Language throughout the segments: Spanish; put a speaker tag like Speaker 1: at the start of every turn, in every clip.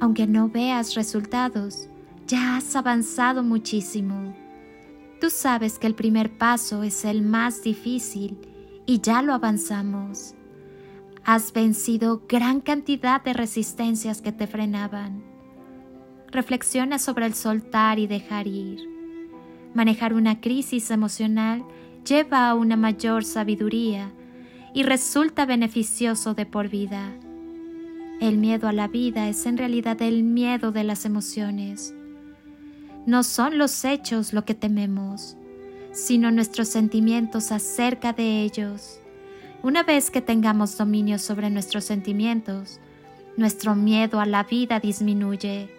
Speaker 1: Aunque no veas resultados, ya has avanzado muchísimo. Tú sabes que el primer paso es el más difícil y ya lo avanzamos. Has vencido gran cantidad de resistencias que te frenaban. Reflexiona sobre el soltar y dejar ir. Manejar una crisis emocional lleva a una mayor sabiduría y resulta beneficioso de por vida. El miedo a la vida es en realidad el miedo de las emociones. No son los hechos lo que tememos, sino nuestros sentimientos acerca de ellos. Una vez que tengamos dominio sobre nuestros sentimientos, nuestro miedo a la vida disminuye.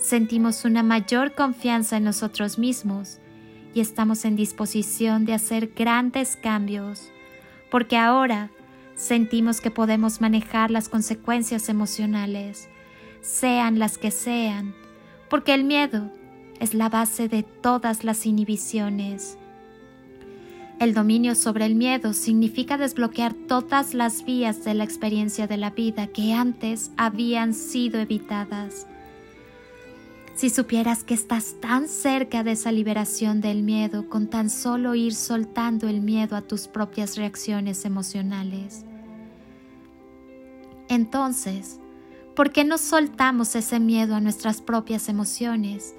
Speaker 1: Sentimos una mayor confianza en nosotros mismos y estamos en disposición de hacer grandes cambios, porque ahora sentimos que podemos manejar las consecuencias emocionales, sean las que sean, porque el miedo es la base de todas las inhibiciones. El dominio sobre el miedo significa desbloquear todas las vías de la experiencia de la vida que antes habían sido evitadas. Si supieras que estás tan cerca de esa liberación del miedo con tan solo ir soltando el miedo a tus propias reacciones emocionales. Entonces, ¿por qué no soltamos ese miedo a nuestras propias emociones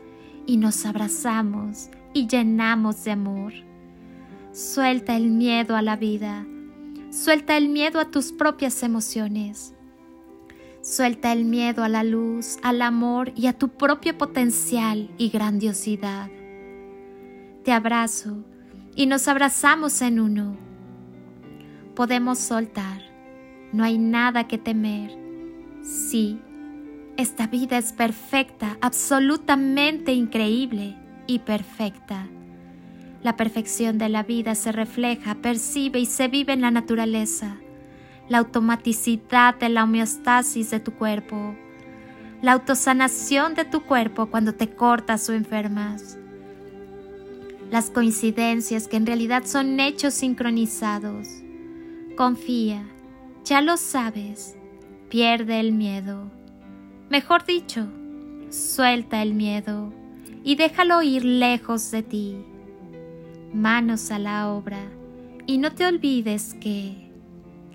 Speaker 1: y nos abrazamos y llenamos de amor? Suelta el miedo a la vida, suelta el miedo a tus propias emociones Suelta el miedo a la luz, al amor y a tu propio potencial y grandiosidad. Te abrazo y nos abrazamos en uno. Podemos soltar, no hay nada que temer. Sí, esta vida es perfecta, absolutamente increíble y perfecta. La perfección de la vida se refleja, percibe y se vive en la naturaleza la automaticidad de la homeostasis de tu cuerpo, la autosanación de tu cuerpo cuando te cortas o enfermas, las coincidencias que en realidad son hechos sincronizados. Confía, ya lo sabes, pierde el miedo. Mejor dicho, suelta el miedo y déjalo ir lejos de ti. Manos a la obra y no te olvides que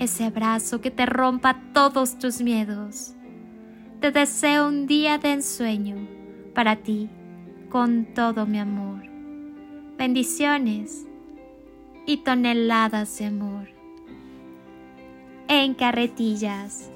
Speaker 1: ese abrazo que te rompa todos tus miedos. Te deseo un día de ensueño para ti con todo mi amor. Bendiciones y toneladas de amor. En carretillas.